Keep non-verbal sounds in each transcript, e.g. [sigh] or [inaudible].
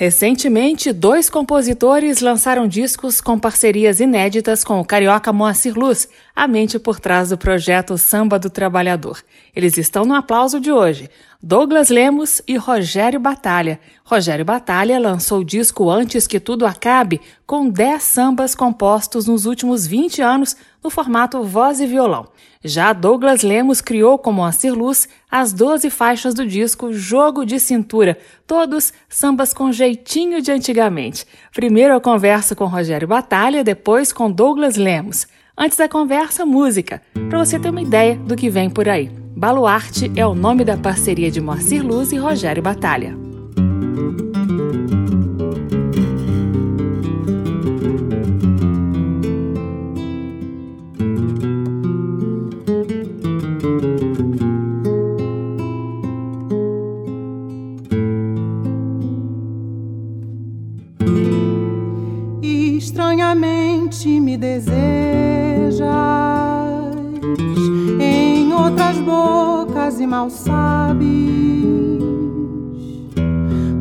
Recentemente, dois compositores lançaram discos com parcerias inéditas com o carioca Moacir Luz, a mente por trás do projeto Samba do Trabalhador. Eles estão no aplauso de hoje. Douglas Lemos e Rogério Batalha. Rogério Batalha lançou o disco Antes que Tudo Acabe, com 10 sambas compostos nos últimos 20 anos, no formato voz e violão. Já Douglas Lemos criou com Moacir Luz as 12 faixas do disco Jogo de Cintura, todos sambas com jeitinho de antigamente. Primeiro eu converso com Rogério Batalha, depois com Douglas Lemos. Antes da conversa, música, para você ter uma ideia do que vem por aí. Baluarte é o nome da parceria de Moacir Luz e Rogério Batalha. Me deseja e mal sabes.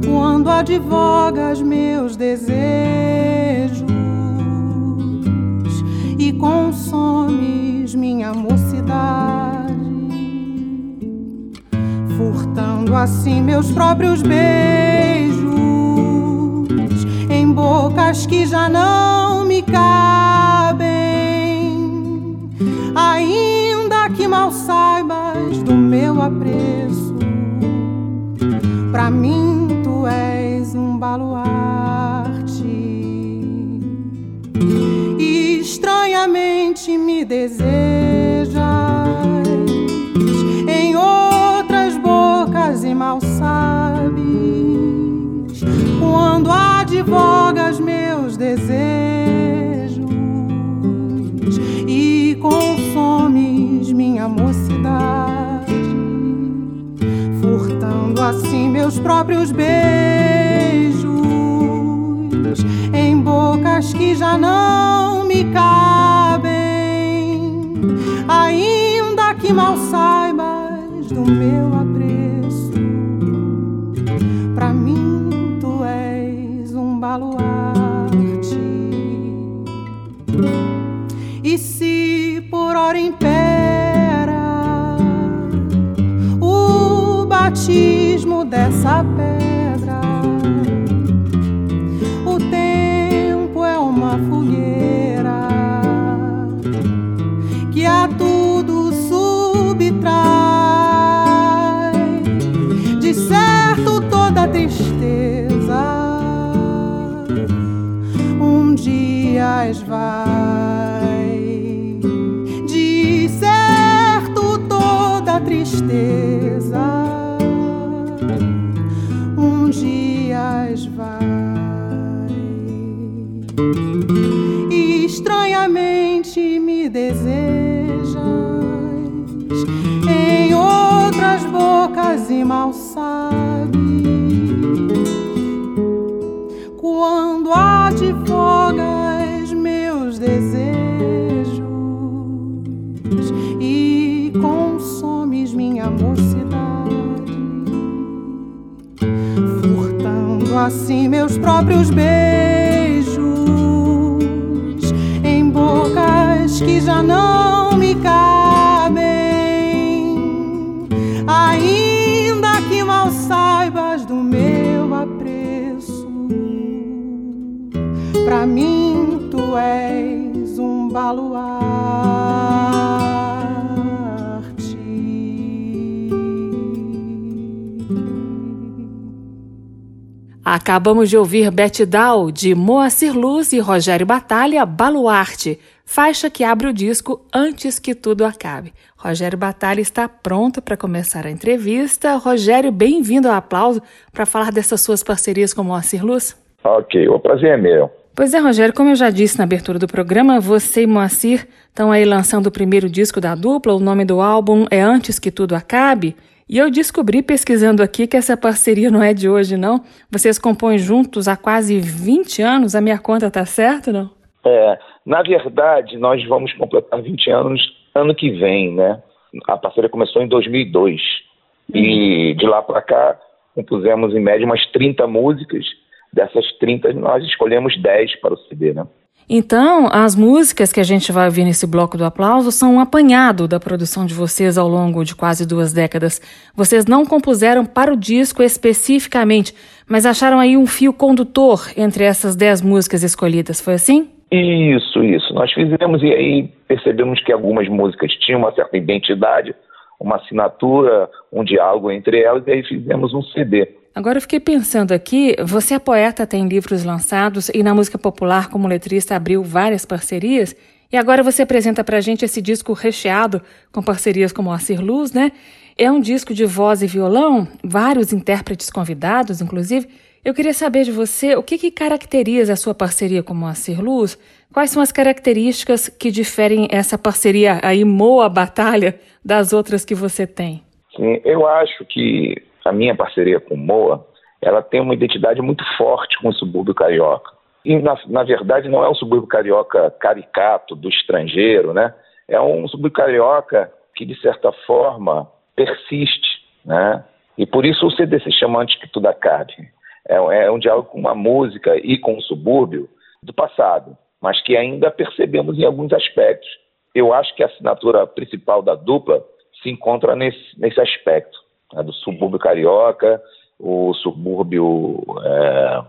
Quando advogas meus desejos e consomes minha mocidade, furtando assim meus próprios beijos bocas que já não me cabem. Ainda que mal saibas do meu apreço. Pra mim, tu és um baluarte. E estranhamente me desejas em outras bocas e mal sabes quando advogas meus desejos e consomes minha mocidade assim meus próprios beijos em bocas que já não me cabem, dessa mal Acabamos de ouvir Beth Dow, de Moacir Luz e Rogério Batalha, Baluarte faixa que abre o disco antes que tudo acabe. Rogério Batalha está pronto para começar a entrevista. Rogério, bem-vindo ao aplauso para falar dessas suas parcerias com Moacir Luz. Ok, o prazer é meu. Pois é, Rogério, como eu já disse na abertura do programa, você e Moacir estão aí lançando o primeiro disco da dupla. O nome do álbum é Antes que Tudo Acabe. E eu descobri pesquisando aqui que essa parceria não é de hoje, não. Vocês compõem juntos há quase 20 anos, a minha conta tá certa, não? É, na verdade, nós vamos completar 20 anos ano que vem, né? A parceria começou em 2002 e de lá para cá compusemos em média umas 30 músicas. Dessas 30, nós escolhemos 10 para o CD, né? Então, as músicas que a gente vai ouvir nesse bloco do aplauso são um apanhado da produção de vocês ao longo de quase duas décadas. Vocês não compuseram para o disco especificamente, mas acharam aí um fio condutor entre essas dez músicas escolhidas, foi assim? Isso, isso. Nós fizemos e aí percebemos que algumas músicas tinham uma certa identidade, uma assinatura, um diálogo entre elas, e aí fizemos um CD. Agora eu fiquei pensando aqui, você é poeta, tem livros lançados e na música popular como letrista abriu várias parcerias. E agora você apresenta pra gente esse disco recheado com parcerias como a Cir Luz, né? É um disco de voz e violão, vários intérpretes convidados, inclusive. Eu queria saber de você o que, que caracteriza a sua parceria com Moacir Luz, quais são as características que diferem essa parceria aí, Moa Batalha, das outras que você tem? Sim, eu acho que a minha parceria com Moa, ela tem uma identidade muito forte com o subúrbio carioca. E, na, na verdade, não é um subúrbio carioca caricato, do estrangeiro, né? É um subúrbio carioca que, de certa forma, persiste, né? E por isso o CD se chama Antes que Tudo Acabe. É, é um diálogo com uma música e com o subúrbio do passado, mas que ainda percebemos em alguns aspectos. Eu acho que a assinatura principal da dupla se encontra nesse, nesse aspecto né, do subúrbio carioca, o subúrbio é,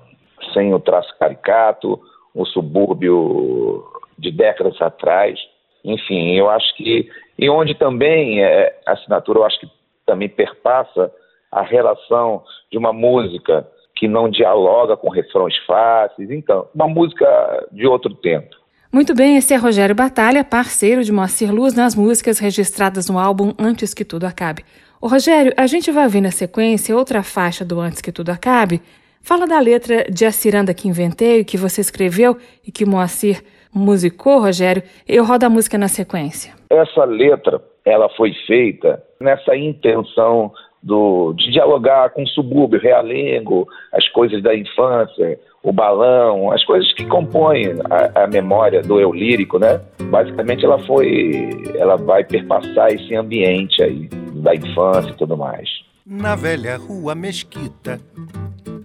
sem o traço caricato, o subúrbio de décadas atrás. Enfim, eu acho que. E onde também é, a assinatura, eu acho que também perpassa a relação de uma música que não dialoga com refrões fáceis. Então, uma música de outro tempo. Muito bem, esse é Rogério Batalha, parceiro de Moacir Luz nas músicas registradas no álbum Antes que Tudo Acabe. Ô Rogério, a gente vai ouvir na sequência outra faixa do Antes que Tudo Acabe. Fala da letra de A Ciranda que Inventei, que você escreveu e que Moacir musicou, Rogério. Eu rodo a música na sequência. Essa letra, ela foi feita nessa intenção do, de dialogar com o subúrbio, realengo, as coisas da infância, o balão, as coisas que compõem a, a, memória do eu lírico, né? Basicamente ela foi, ela vai perpassar esse ambiente aí da infância e tudo mais. Na velha rua Mesquita,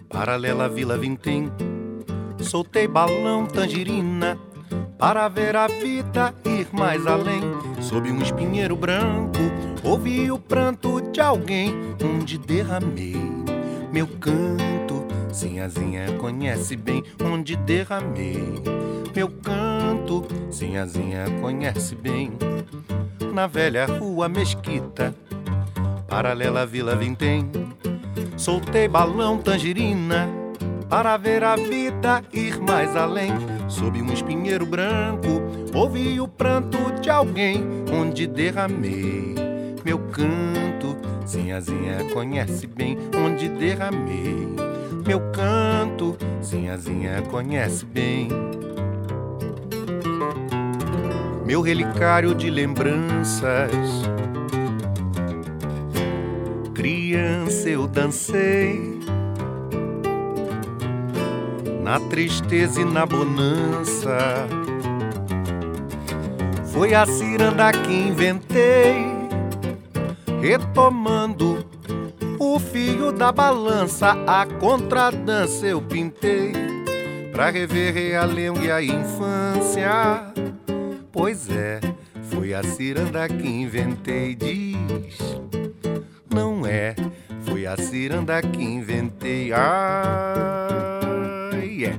paralela à Vila Vintém, soltei balão tangerina para ver a vida ir mais além. Sob um espinheiro branco, ouvi o pranto de alguém, onde derramei meu canto. Sinhazinha conhece bem onde derramei meu canto. Sinhazinha conhece bem na velha rua Mesquita paralela Vila Vintém. Soltei balão tangerina para ver a vida ir mais além. Sob um espinheiro branco, ouvi o pranto de alguém, onde derramei meu canto. Sinhazinha conhece bem onde derramei meu canto. Sinhazinha conhece bem. Meu relicário de lembranças criança eu dancei na tristeza e na bonança. Foi a ciranda que inventei, retomando o fio da balança, a contradança eu pintei pra rever realengo e a infância. Pois é, foi a ciranda que inventei, diz não é. Foi a ciranda que inventei. Ai, é.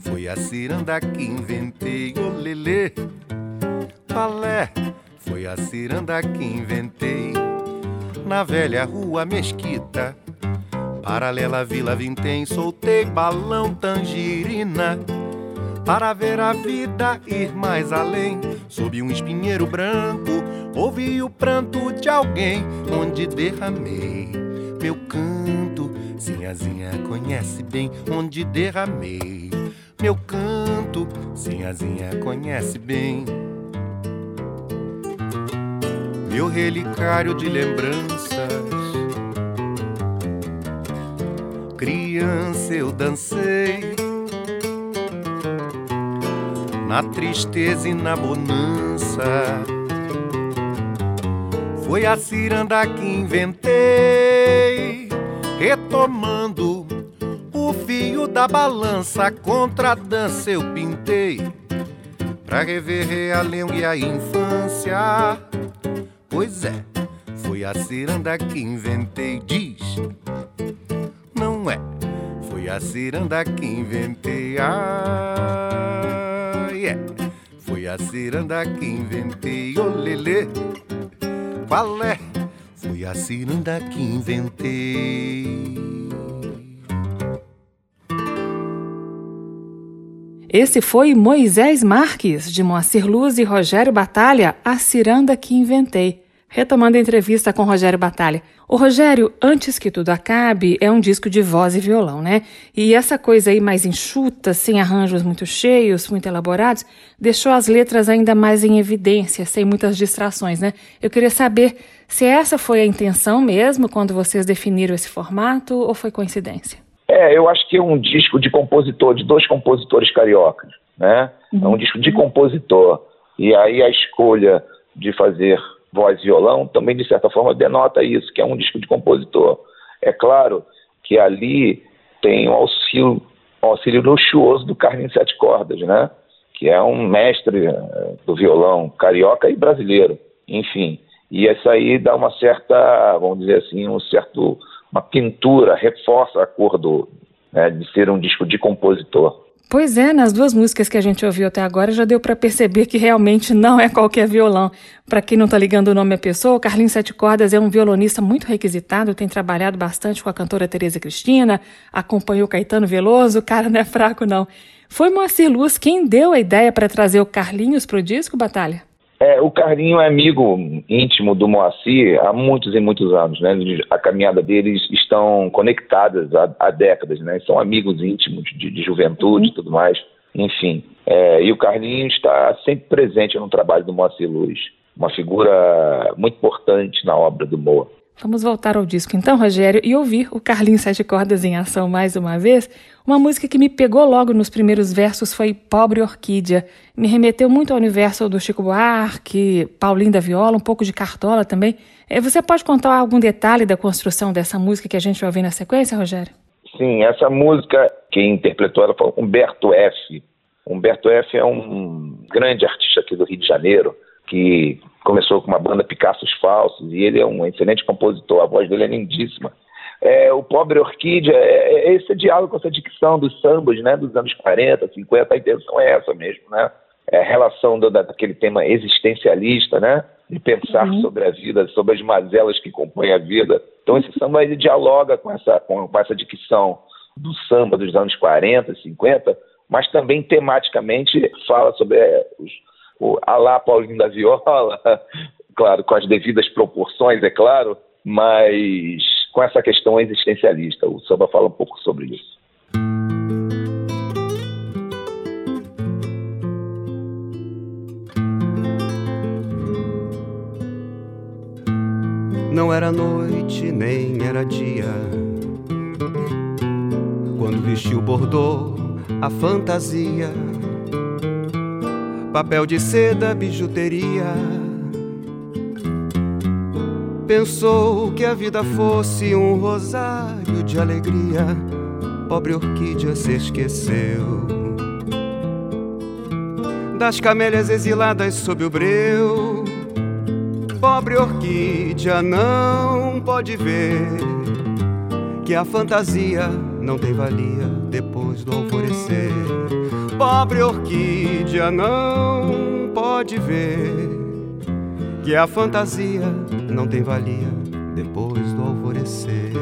Foi a ciranda que inventei. Olelê, palé. Foi a ciranda que inventei. Na velha rua Mesquita, paralela à Vila Vintém, soltei balão tangerina para ver a vida ir mais além. Sob um espinheiro branco, ouvi o pranto de alguém, onde derramei meu canto. Sinhazinha conhece bem onde derramei meu canto. Sinhazinha conhece bem. Meu relicário de lembranças. Criança eu dancei na tristeza e na bonança. Foi a ciranda que inventei, retomando o fio da balança, contra a dança eu pintei, pra rever a língua e a infância. Pois é, foi a ciranda que inventei, diz. Não é, foi a ciranda que inventei, ah, yeah. Foi a ciranda que inventei, olelê. Oh, qual é? Foi a ciranda que inventei. Esse foi Moisés Marques, de Moacir Luz e Rogério Batalha, A Ciranda que Inventei. Retomando a entrevista com Rogério Batalha. O Rogério, Antes que Tudo Acabe, é um disco de voz e violão, né? E essa coisa aí mais enxuta, sem arranjos muito cheios, muito elaborados, deixou as letras ainda mais em evidência, sem muitas distrações, né? Eu queria saber se essa foi a intenção mesmo quando vocês definiram esse formato ou foi coincidência? É, eu acho que é um disco de compositor, de dois compositores cariocas, né? Uhum. É um disco de compositor. E aí a escolha de fazer voz e violão, também de certa forma denota isso, que é um disco de compositor. É claro que ali tem o auxílio, auxílio luxuoso do Carlinhos Sete Cordas, né? Que é um mestre eh, do violão carioca e brasileiro, enfim. E isso aí dá uma certa, vamos dizer assim, um certo, uma pintura, reforça a cor do, né, de ser um disco de compositor. Pois é, nas duas músicas que a gente ouviu até agora já deu para perceber que realmente não é qualquer violão. Para quem não está ligando o nome à pessoa, o Carlinhos Sete Cordas é um violonista muito requisitado, tem trabalhado bastante com a cantora Tereza Cristina, acompanhou Caetano Veloso, o cara não é fraco não. Foi Moacir Luz quem deu a ideia para trazer o Carlinhos para o disco, Batalha? É, o Carlinho é amigo íntimo do Moacir há muitos e muitos anos, né? A caminhada deles estão conectadas há, há décadas, né? São amigos íntimos de, de juventude e uhum. tudo mais, enfim. É, e o Carlinho está sempre presente no trabalho do Moacir Luz, uma figura muito importante na obra do Moa. Vamos voltar ao disco então, Rogério, e ouvir o Carlinhos Sete Cordas em ação mais uma vez. Uma música que me pegou logo nos primeiros versos foi Pobre Orquídea. Me remeteu muito ao universo do Chico Buarque, Paulinho da Viola, um pouco de Cartola também. Eh, você pode contar algum detalhe da construção dessa música que a gente vai ouvir na sequência, Rogério? Sim, essa música, quem interpretou ela foi Humberto F. Humberto F é um grande artista aqui do Rio de Janeiro, que começou com uma banda Picassos Falsos, e ele é um excelente compositor, a voz dele é lindíssima. É, o Pobre Orquídea, é, é esse diálogo com essa dicção dos sambas né, dos anos 40, 50, a intenção é essa mesmo, né? É a relação do, daquele tema existencialista, né? De pensar uhum. sobre a vida, sobre as mazelas que compõem a vida. Então esse samba ele dialoga com essa, com, com essa dicção do samba dos anos 40, 50, mas também tematicamente fala sobre é, os, o Alá Paulinho da Viola, [laughs] claro, com as devidas proporções, é claro, mas com essa questão existencialista. O samba fala um pouco sobre isso. Não era noite, nem era dia. Quando vestiu bordô, a fantasia papel de seda, bijuteria. Pensou que a vida fosse um rosário de alegria. Pobre orquídea se esqueceu das camélias exiladas sob o breu. Pobre orquídea não pode ver que a fantasia não tem valia depois do alvorecer. Pobre orquídea não pode ver que a fantasia não tem valia depois do alvorecer.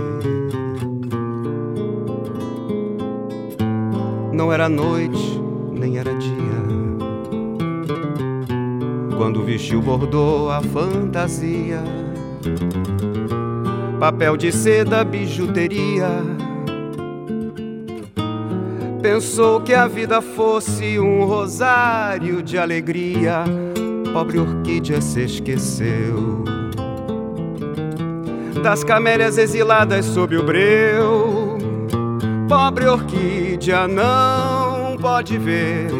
Não era noite, nem era dia. Quando vestiu bordou a fantasia, papel de seda, bijuteria Pensou que a vida fosse um rosário de alegria. Pobre orquídea se esqueceu das camélias exiladas sob o breu. Pobre orquídea não pode ver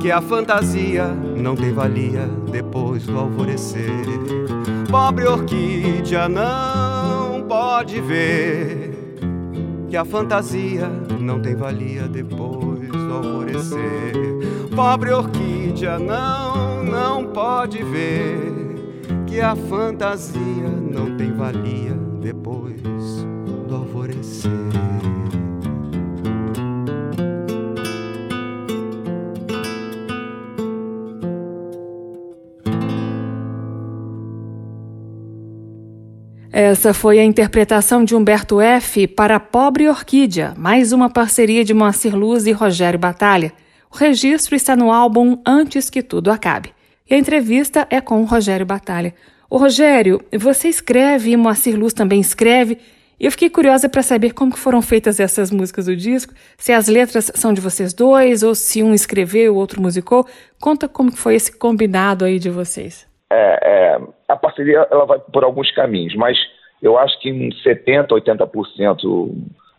que a fantasia não tem valia depois do alvorecer. Pobre orquídea não pode ver que a fantasia não tem valia depois do alvorecer. Pobre orquídea não, não pode ver que a fantasia não tem valia depois Essa foi a interpretação de Humberto F. para Pobre Orquídea, mais uma parceria de Moacir Luz e Rogério Batalha. O registro está no álbum Antes que Tudo Acabe. E a entrevista é com o Rogério Batalha. O Rogério, você escreve e Moacir Luz também escreve. E eu fiquei curiosa para saber como foram feitas essas músicas do disco, se as letras são de vocês dois ou se um escreveu o outro musicou. Conta como foi esse combinado aí de vocês. É, é, a parceria ela vai por alguns caminhos, mas eu acho que em 70%, 80%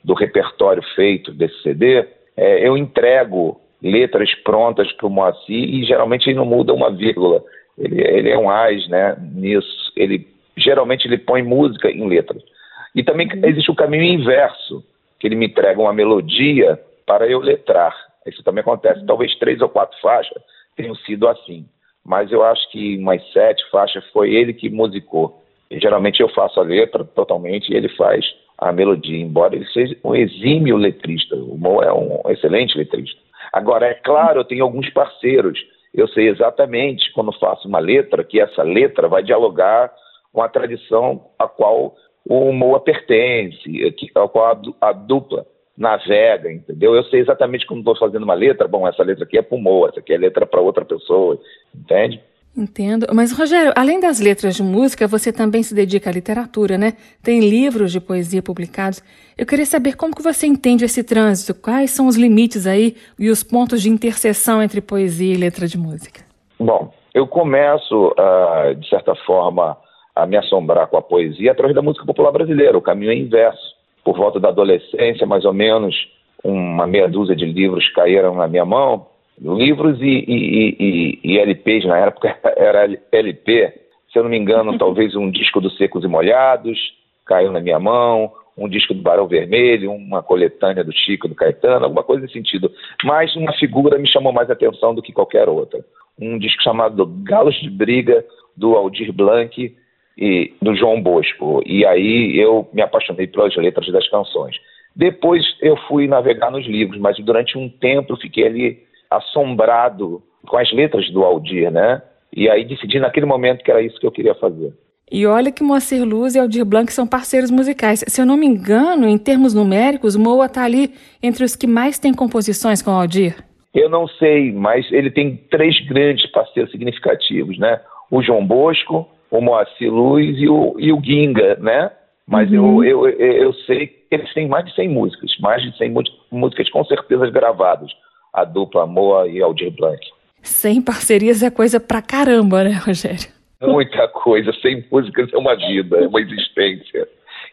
do repertório feito desse CD, é, eu entrego letras prontas para o Moacir e geralmente ele não muda uma vírgula. Ele, ele é um as né, nisso. Ele, geralmente ele põe música em letras. E também uhum. existe o caminho inverso, que ele me entrega uma melodia para eu letrar. Isso também acontece. Talvez três ou quatro faixas tenham sido assim mas eu acho que umas sete faixas foi ele que musicou. E, geralmente eu faço a letra totalmente e ele faz a melodia, embora ele seja um exímio letrista. O Mo é um excelente letrista. Agora, é claro, eu tenho alguns parceiros. Eu sei exatamente, quando faço uma letra, que essa letra vai dialogar com a tradição a qual o Moa pertence, a qual a dupla navega, entendeu? Eu sei exatamente como estou fazendo uma letra. Bom, essa letra aqui é para o essa aqui é letra para outra pessoa, entende? Entendo. Mas, Rogério, além das letras de música, você também se dedica à literatura, né? Tem livros de poesia publicados. Eu queria saber como que você entende esse trânsito, quais são os limites aí e os pontos de interseção entre poesia e letra de música. Bom, eu começo, uh, de certa forma, a me assombrar com a poesia através da música popular brasileira. O caminho é inverso por volta da adolescência, mais ou menos, uma meia dúzia de livros caíram na minha mão. Livros e, e, e, e LPs, na época [laughs] era LP, se eu não me engano, [laughs] talvez um disco dos Secos e Molhados caiu na minha mão, um disco do Barão Vermelho, uma coletânea do Chico, do Caetano, alguma coisa nesse sentido. Mas uma figura me chamou mais atenção do que qualquer outra. Um disco chamado Galos de Briga, do Aldir Blanc, e do João Bosco. E aí eu me apaixonei pelas letras das canções. Depois eu fui navegar nos livros, mas durante um tempo eu fiquei ali assombrado com as letras do Aldir, né? E aí decidi naquele momento que era isso que eu queria fazer. E olha que Moacir Luz e Aldir Blanc são parceiros musicais. Se eu não me engano, em termos numéricos, Moa está ali entre os que mais têm composições com Aldir. Eu não sei, mas ele tem três grandes parceiros significativos, né? O João Bosco, o Moacir Luz e o, e o Ginga, né? Mas uhum. eu, eu, eu sei que eles têm mais de 100 músicas, mais de 100 músicas com certeza gravadas, a dupla Moa e Aldir Blanc. 100 parcerias é coisa pra caramba, né, Rogério? Muita coisa, 100 músicas é uma vida, é uma existência.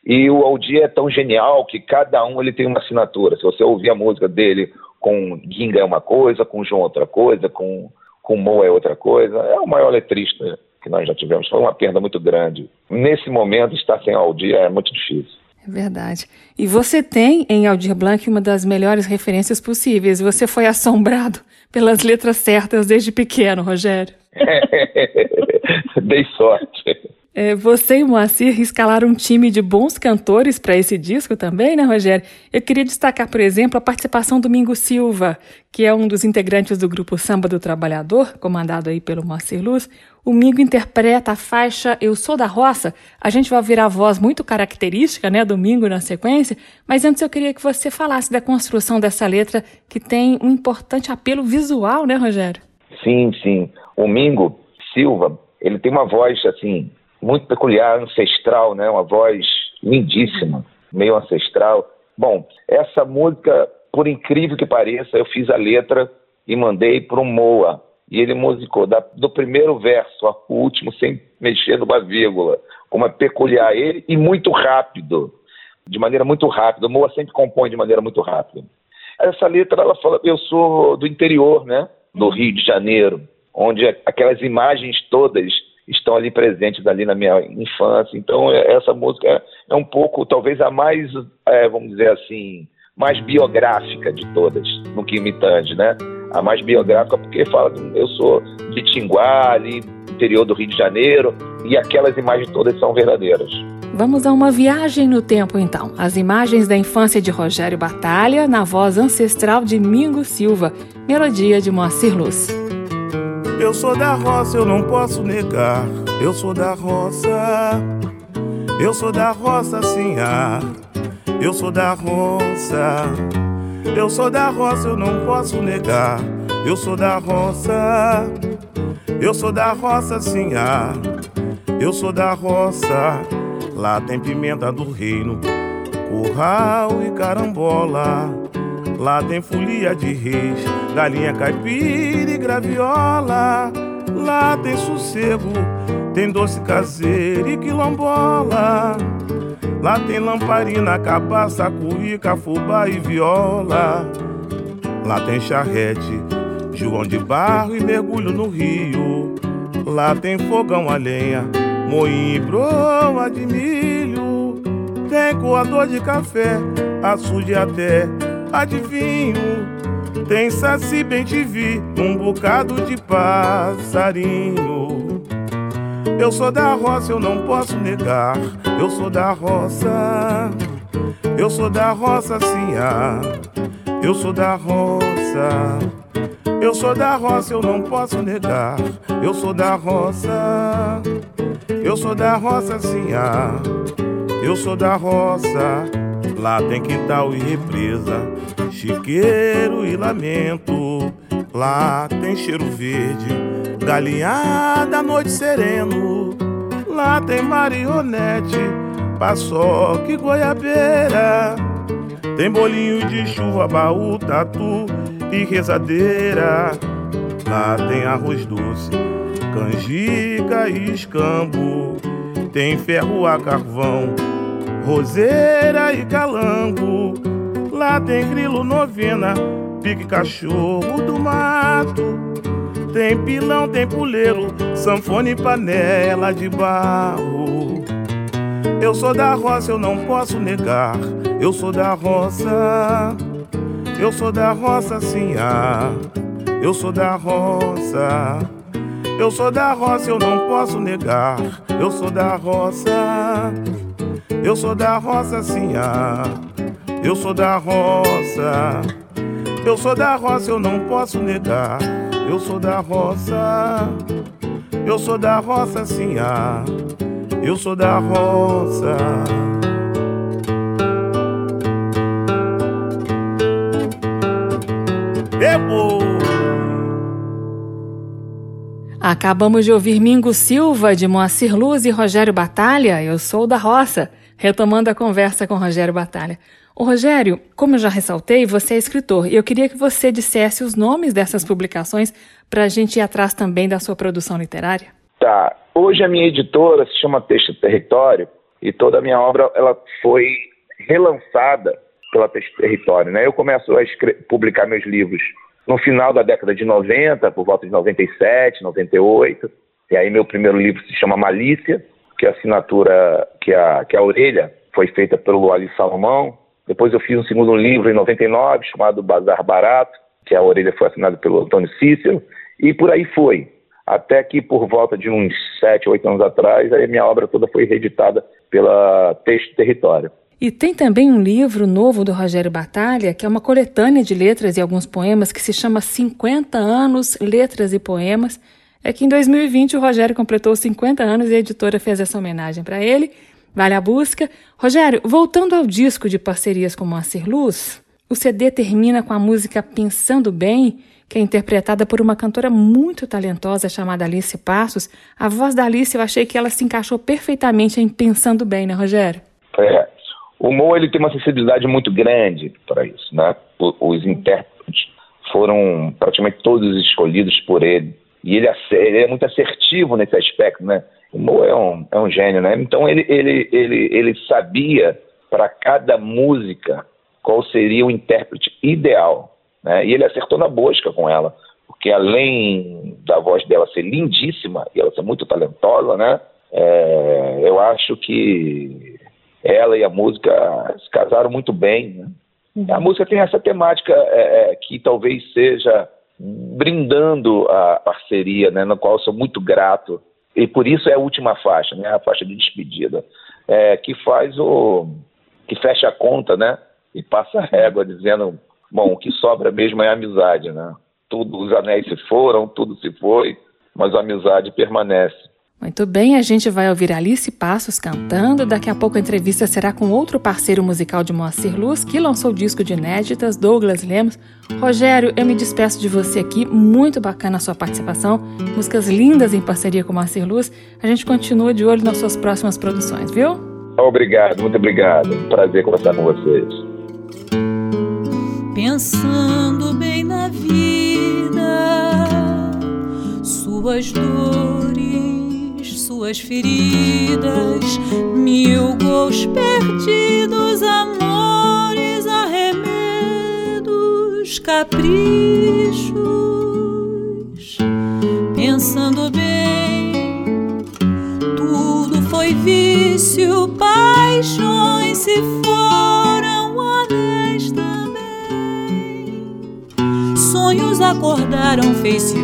E o Aldir é tão genial que cada um ele tem uma assinatura. Se você ouvir a música dele com Ginga é uma coisa, com João outra coisa, com, com Moa é outra coisa, é o maior letrista que nós já tivemos. Foi uma perda muito grande. Nesse momento, estar sem Aldir é muito difícil. É verdade. E você tem em Aldir Blanc uma das melhores referências possíveis. Você foi assombrado pelas letras certas desde pequeno, Rogério. [laughs] Dei sorte. É, você e o Moacir escalaram um time de bons cantores para esse disco também, né, Rogério? Eu queria destacar, por exemplo, a participação do Mingo Silva, que é um dos integrantes do grupo Samba do Trabalhador, comandado aí pelo Moacir Luz. O Mingo interpreta a faixa Eu Sou da Roça. A gente vai ouvir a voz muito característica, né, do Mingo na sequência, mas antes eu queria que você falasse da construção dessa letra, que tem um importante apelo visual, né, Rogério? Sim, sim. O Mingo Silva, ele tem uma voz, assim, muito peculiar, ancestral, né? Uma voz lindíssima, meio ancestral. Bom, essa música, por incrível que pareça, eu fiz a letra e mandei para o Moa. E ele musicou da, do primeiro verso ao último, sem mexer numa vírgula. Como é peculiar ele e muito rápido. De maneira muito rápida. O Moa sempre compõe de maneira muito rápida. Essa letra, ela fala, eu sou do interior, né? no Rio de Janeiro, onde aquelas imagens todas estão ali presentes ali na minha infância. Então é, essa música é um pouco, talvez a mais, é, vamos dizer assim, mais biográfica de todas, no que me tange, né? A mais biográfica porque fala, eu sou de Tinguá, ali interior do Rio de Janeiro, e aquelas imagens todas são verdadeiras. Vamos a uma viagem no tempo então. As imagens da infância de Rogério Batalha na voz ancestral de Mingo Silva, melodia de Moacir Luz. Eu sou da roça, eu não posso negar. Eu sou da roça. Eu sou da roça, sim, ah. Eu sou da roça. Eu sou da roça, eu não posso negar. Eu sou da roça. Eu sou da roça, sim, ah. Eu sou da roça. Lá tem pimenta do reino, curral e carambola. Lá tem folia de reis, galinha caipira e graviola. Lá tem sossego, tem doce caseiro e quilombola. Lá tem lamparina, cabaça, cuíca, fubá e viola. Lá tem charrete, João de barro e mergulho no rio. Lá tem fogão a lenha, moinho e broa de milho. Tem coador de café, açude até adivinho. Tem saci bem te vi, um bocado de passarinho. Eu sou da roça, eu não posso negar. Eu sou da roça. Eu sou da roça, sim, ah. Eu sou da roça. Eu sou da roça, eu não posso negar. Eu sou da roça. Eu sou da roça, sim, ah. Eu sou da roça. Lá tem quintal e represa, chiqueiro e lamento. Lá tem cheiro verde, galinhada, noite sereno. Lá tem marionete, paçoca e goiabeira. Tem bolinho de chuva, baú, tatu e rezadeira. Lá tem arroz doce, canjica e escambo. Tem ferro a carvão roseira e calango. Lá tem grilo novena, pique cachorro do mato. Tem pilão, tem puleiro, sanfone e panela de barro. Eu sou da roça, eu não posso negar. Eu sou da roça. Eu sou da roça, sim, ah. Eu sou da roça. Eu sou da roça, eu não posso negar. Eu sou da roça. Eu sou da roça, sim, ah. Eu sou da roça. Eu sou da roça, eu não posso negar. Eu sou da roça. Eu sou da roça, sim, ah. Eu sou da roça. Eu Acabamos de ouvir Mingo Silva, de Moacir Luz e Rogério Batalha. Eu sou da roça retomando a conversa com Rogério Batalha. O Rogério, como eu já ressaltei, você é escritor e eu queria que você dissesse os nomes dessas publicações para a gente ir atrás também da sua produção literária. Tá. Hoje a minha editora se chama Texto Território e toda a minha obra ela foi relançada pela Texto Território. Né? Eu começo a publicar meus livros no final da década de 90, por volta de 97, 98. E aí meu primeiro livro se chama Malícia, que a assinatura, que a, que a orelha foi feita pelo Ali Salomão. Depois eu fiz um segundo livro em 99, chamado Bazar Barato, que a orelha foi assinada pelo Antônio Cícero, e por aí foi. Até que por volta de uns sete, oito anos atrás, a minha obra toda foi reeditada pela Texto Território. E tem também um livro novo do Rogério Batalha, que é uma coletânea de letras e alguns poemas, que se chama 50 anos, letras e poemas, é que em 2020 o Rogério completou 50 anos e a editora fez essa homenagem para ele. Vale a busca. Rogério, voltando ao disco de parcerias com Moacir Luz, o CD termina com a música Pensando Bem, que é interpretada por uma cantora muito talentosa chamada Alice Passos. A voz da Alice, eu achei que ela se encaixou perfeitamente em Pensando Bem, né, Rogério? É. O Mo ele tem uma sensibilidade muito grande para isso, né? Os intérpretes foram praticamente todos escolhidos por ele e ele, ele é muito assertivo nesse aspecto, né? O Mo é um, é um gênio, né? Então ele, ele, ele, ele sabia para cada música qual seria o intérprete ideal, né? E ele acertou na busca com ela, porque além da voz dela ser lindíssima e ela ser muito talentosa, né? É, eu acho que ela e a música se casaram muito bem. Né? Uhum. A música tem essa temática é, é, que talvez seja brindando a parceria, né, na qual sou muito grato. E por isso é a última faixa, né, a faixa de despedida, é, que faz o. que fecha a conta, né? E passa a régua dizendo, bom, o que sobra mesmo é a amizade, né? Tudo, os anéis se foram, tudo se foi, mas a amizade permanece. Muito bem, a gente vai ouvir Alice Passos cantando. Daqui a pouco a entrevista será com outro parceiro musical de Moacir Luz, que lançou o disco de inéditas, Douglas Lemos. Rogério, eu me despeço de você aqui. Muito bacana a sua participação. Músicas lindas em parceria com Moacir Luz. A gente continua de olho nas suas próximas produções, viu? Obrigado, muito obrigado. Um prazer conversar com vocês. Pensando bem na vida, suas dores suas feridas, mil gols perdidos, amores, arremedos, caprichos. Pensando bem, tudo foi vício, paixões se foram, anéis também. Sonhos acordaram, fez-se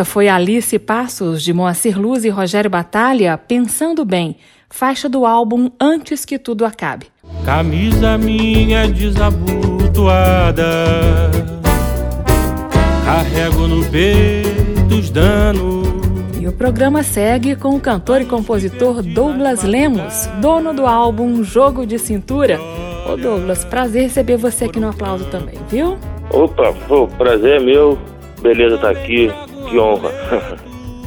Essa foi Alice Passos, de Moacir Luz e Rogério Batalha, Pensando Bem, faixa do álbum Antes que Tudo Acabe. Camisa minha desabotoada, carrego no peito os danos. E o programa segue com o cantor e compositor Douglas Lemos, dono do álbum Jogo de Cintura. Ô Douglas, prazer receber você aqui no aplauso também, viu? Opa, pô, prazer é meu. Beleza tá aqui que honra.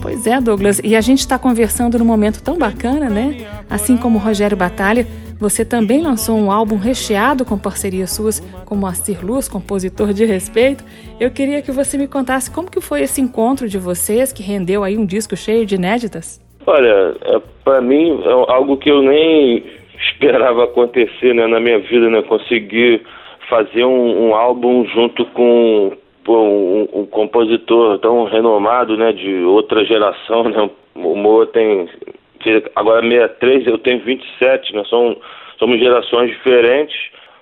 Pois é, Douglas, e a gente está conversando num momento tão bacana, né? Assim como o Rogério Batalha, você também lançou um álbum recheado com parcerias suas com Moacir Luz, compositor de respeito. Eu queria que você me contasse como que foi esse encontro de vocês, que rendeu aí um disco cheio de inéditas. Olha, é, para mim é algo que eu nem esperava acontecer né, na minha vida, né? Conseguir fazer um, um álbum junto com pô, um, um, compositor tão renomado, né, de outra geração, né, o Moa tem, agora 63, eu tenho 27, né, são, somos gerações diferentes,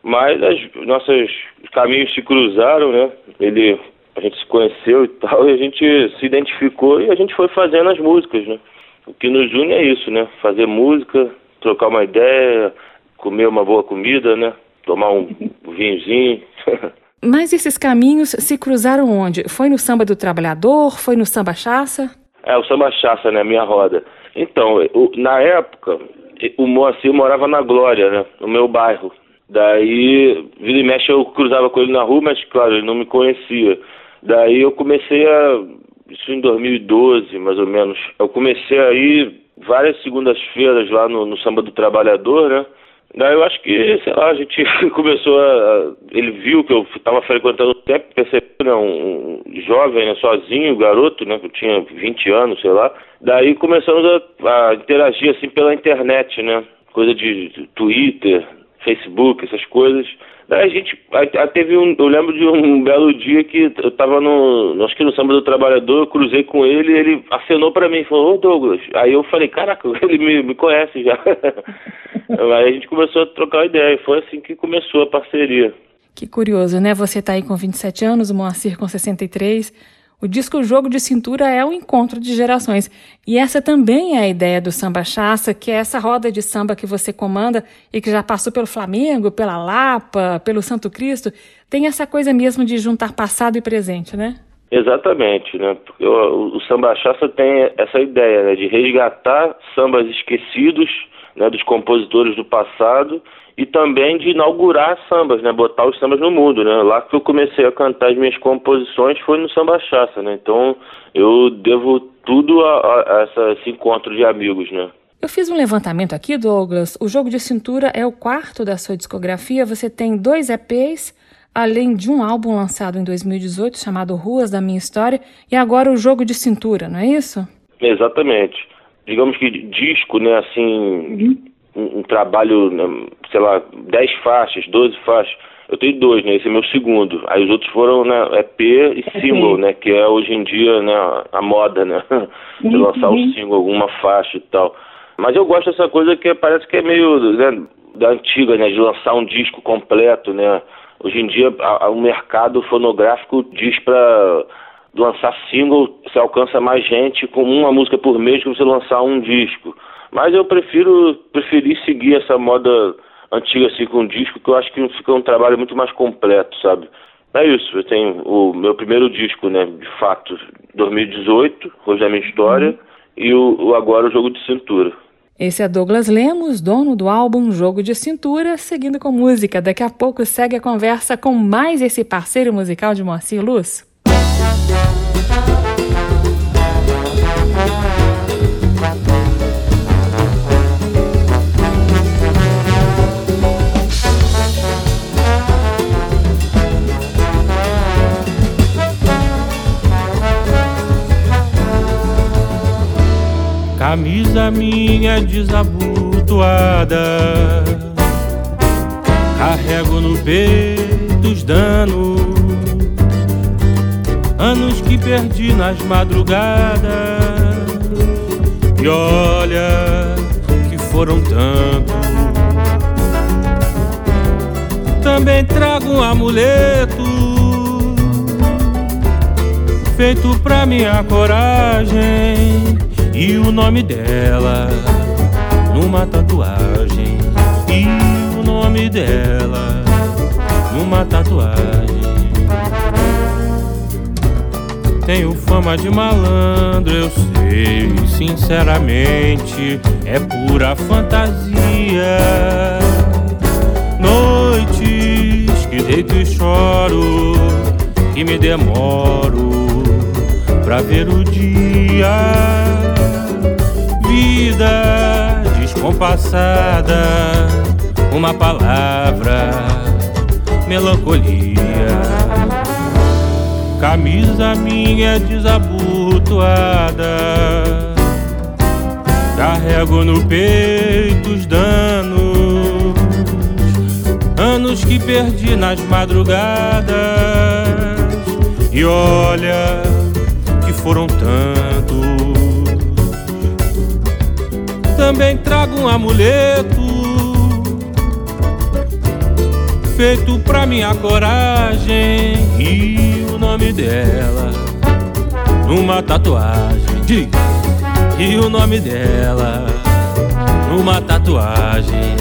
mas as nossos caminhos se cruzaram, né, ele, a gente se conheceu e tal, e a gente se identificou e a gente foi fazendo as músicas, né, o que nos une é isso, né, fazer música, trocar uma ideia, comer uma boa comida, né, tomar um vinhozinho, [laughs] Mas esses caminhos se cruzaram onde? Foi no samba do trabalhador? Foi no samba chaça? É, o samba chaça, né? Minha roda. Então, na época, o Moacir morava na Glória, né? No meu bairro. Daí, vira e mexe, eu cruzava com ele na rua, mas, claro, ele não me conhecia. Daí eu comecei a. Isso em 2012, mais ou menos. Eu comecei a ir várias segundas-feiras lá no, no Samba do Trabalhador, né? Daí eu acho que, sei lá, a gente [laughs] começou a. Ele viu que eu estava frequentando o tempo, percebeu, né, um, jovem, né, sozinho, garoto, né, que eu tinha 20 anos, sei lá. Daí começamos a, a interagir assim pela internet, né? Coisa de Twitter, Facebook, essas coisas. Daí a gente a, teve um, eu lembro de um [laughs] belo dia que eu estava no, acho que no Samba do Trabalhador, eu cruzei com ele, ele acenou para mim, falou, ô Douglas. Aí eu falei, caraca, [laughs] ele me, me conhece já. [laughs] Aí a gente começou a trocar ideia, e foi assim que começou a parceria. Que curioso, né? Você está aí com 27 anos, o Moacir com 63. O disco Jogo de Cintura é um encontro de gerações. E essa também é a ideia do samba chaça, que é essa roda de samba que você comanda e que já passou pelo Flamengo, pela Lapa, pelo Santo Cristo. Tem essa coisa mesmo de juntar passado e presente, né? Exatamente, né? Porque o, o samba chaça tem essa ideia né? de resgatar sambas esquecidos né? dos compositores do passado e também de inaugurar sambas, né? Botar os sambas no mundo, né? Lá que eu comecei a cantar as minhas composições foi no Samba Chaça, né? Então eu devo tudo a, a, essa, esse encontro de amigos, né? Eu fiz um levantamento aqui, Douglas. O Jogo de Cintura é o quarto da sua discografia. Você tem dois EPs, além de um álbum lançado em 2018 chamado Ruas da Minha História, e agora o Jogo de Cintura, não é isso? Exatamente. Digamos que disco, né, assim, uhum um, um trabalho, né, sei lá, 10 faixas, 12 faixas. Eu tenho dois, né? Esse é meu segundo. Aí os outros foram né, EP e single, né? Que é hoje em dia né, a moda, né? De lançar um uhum. single, alguma faixa e tal. Mas eu gosto dessa coisa que parece que é meio né, da antiga, né? De lançar um disco completo, né? Hoje em dia o mercado fonográfico diz para lançar single, você alcança mais gente com uma música por mês que você lançar um disco. Mas eu prefiro preferi seguir essa moda antiga assim com disco, que eu acho que fica um trabalho muito mais completo, sabe? É isso, eu tenho o meu primeiro disco, né, de fato, 2018, Hoje é Minha História, uhum. e o, o, agora o Jogo de Cintura. Esse é Douglas Lemos, dono do álbum Jogo de Cintura, seguindo com música. Daqui a pouco segue a conversa com mais esse parceiro musical de Moacir Luz. Camisa minha desabotoada Carrego no peito os danos Anos que perdi nas madrugadas. E olha que foram tantos. Também trago um amuleto Feito pra minha coragem e o nome dela numa tatuagem. E o nome dela numa tatuagem. Tenho fama de malandro, eu sei, sinceramente, é pura fantasia. Noites que deito e choro, que me demoro pra ver o dia vida descompassada, uma palavra, melancolia. Camisa minha desabotoada, carrego no peito os danos, anos que perdi nas madrugadas. E olha foram tantos também trago um amuleto feito pra minha coragem e o nome dela numa tatuagem. Diga. E o nome dela numa tatuagem.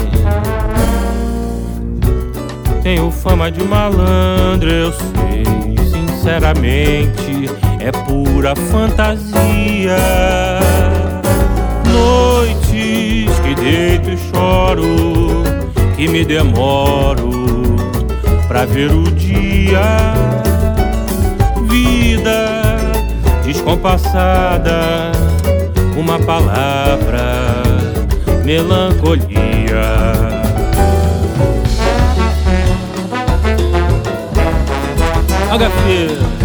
Tenho fama de malandro, eu sei, sinceramente, é pura fantasia. Noites que deito e choro, que me demoro pra ver o dia. Vida descompassada, uma palavra, melancolia. HF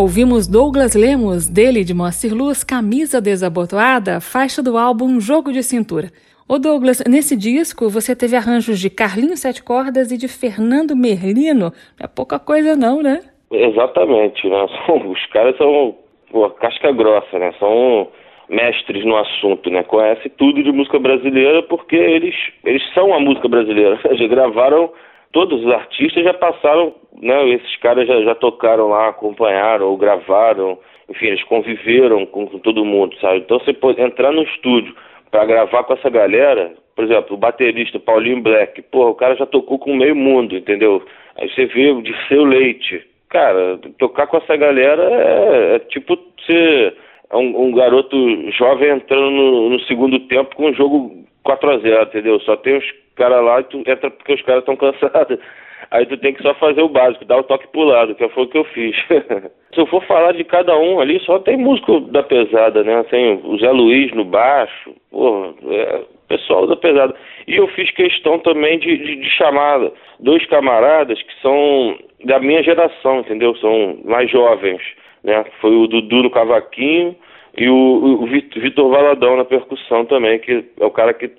Ouvimos Douglas Lemos, dele de Moacir Luz, Camisa Desabotoada, faixa do álbum Jogo de Cintura. Ô Douglas, nesse disco você teve arranjos de Carlinho Sete Cordas e de Fernando Merlino. Não é pouca coisa não, né? Exatamente, né? [laughs] Os caras são pô, casca grossa, né? São mestres no assunto, né? Conhece tudo de música brasileira porque eles, eles são a música brasileira. [laughs] Eles gravaram todos os artistas já passaram, né? Esses caras já, já tocaram lá, acompanharam ou gravaram, enfim, eles conviveram com, com todo mundo, sabe? Então você pode entrar no estúdio para gravar com essa galera, por exemplo, o baterista Paulinho Black, porra, o cara já tocou com meio mundo, entendeu? Aí você vê o de seu leite. Cara, tocar com essa galera é, é tipo ser um, um, garoto jovem entrando no, no segundo tempo com um jogo 4 a 0 entendeu? Só tem os caras lá e tu entra porque os caras estão cansados. [laughs] Aí tu tem que só fazer o básico, dar o toque pro lado, que foi o que eu fiz. [laughs] Se eu for falar de cada um ali, só tem músico da pesada, né? Tem o Zé Luiz no baixo, porra, é, pessoal da pesada. E eu fiz questão também de, de, de chamar dois camaradas que são da minha geração, entendeu? São mais jovens, né? Foi o Dudu no cavaquinho e o, o Vitor Valadão na percussão também, que é o cara que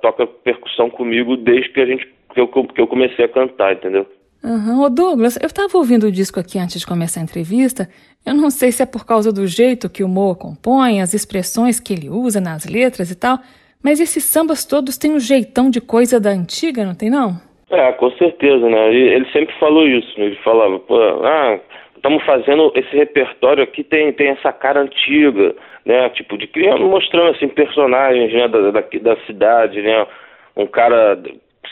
toca percussão comigo desde que a gente que eu, que eu comecei a cantar, entendeu? Uhum. Ô Douglas, eu estava ouvindo o disco aqui antes de começar a entrevista. Eu não sei se é por causa do jeito que o Moa compõe, as expressões que ele usa nas letras e tal, mas esses sambas todos têm um jeitão de coisa da antiga, não tem não? É, com certeza, né? Ele, ele sempre falou isso, né? ele falava, pô, ah, estamos fazendo esse repertório aqui, tem, tem essa cara antiga, né? Tipo, de criando, mostrando assim personagens né, da, da, da cidade, né? Um cara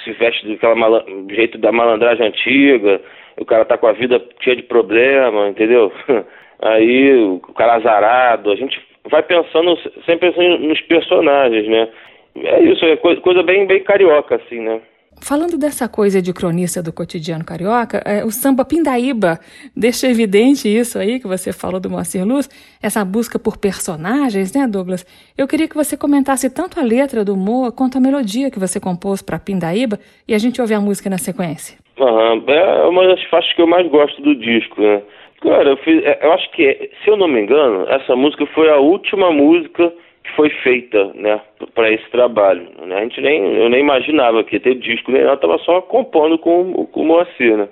se veste daquela jeito da malandragem antiga, o cara tá com a vida cheia de problema, entendeu? [laughs] Aí o cara azarado, a gente vai pensando sempre assim, nos personagens, né? É isso, é coisa, coisa bem, bem carioca, assim, né? Falando dessa coisa de cronista do cotidiano carioca, é, o samba Pindaíba deixa evidente isso aí que você falou do Moacir Luz, essa busca por personagens, né, Douglas? Eu queria que você comentasse tanto a letra do Moa quanto a melodia que você compôs para Pindaíba e a gente ouve a música na sequência. Uhum, é uma das faixas que eu mais gosto do disco, né? Cara, eu, fiz, é, eu acho que, se eu não me engano, essa música foi a última música que foi feita, né, para esse trabalho. Né? A gente nem, eu nem imaginava que ia ter disco nem nada, estava só compondo com, com o Moacir, né?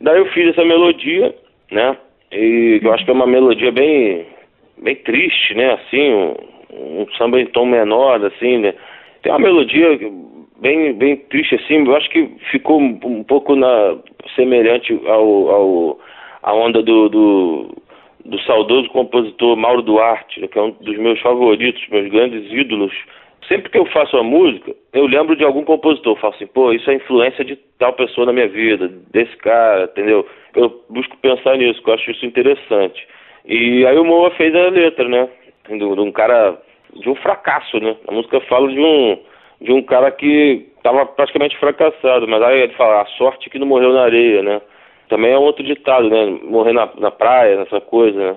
Daí eu fiz essa melodia, né, e eu acho que é uma melodia bem, bem triste, né, assim, um, um samba em tom menor, assim, né. Tem uma melodia bem, bem triste, assim, eu acho que ficou um, um pouco na, semelhante ao, ao a onda do, do do saudoso compositor Mauro Duarte, que é um dos meus favoritos, meus grandes ídolos. Sempre que eu faço a música, eu lembro de algum compositor. Eu falo assim, pô, isso é influência de tal pessoa na minha vida, desse cara, entendeu? Eu busco pensar nisso, eu acho isso interessante. E aí o Moa fez a letra, né? De, um cara, de um fracasso, né? A música fala de um, de um cara que estava praticamente fracassado, mas aí ele fala, a sorte que não morreu na areia, né? Também é outro ditado, né? Morrer na, na praia, nessa coisa, né?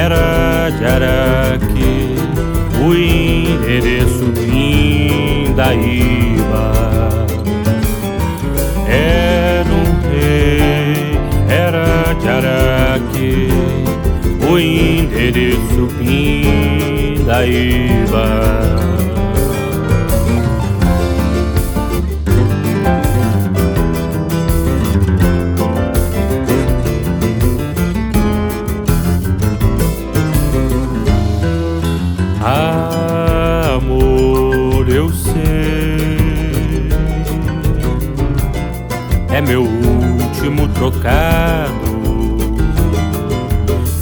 era de Araque, o endereço Pindaíba. Era um rei, era de Araque, o endereço Pindaíba.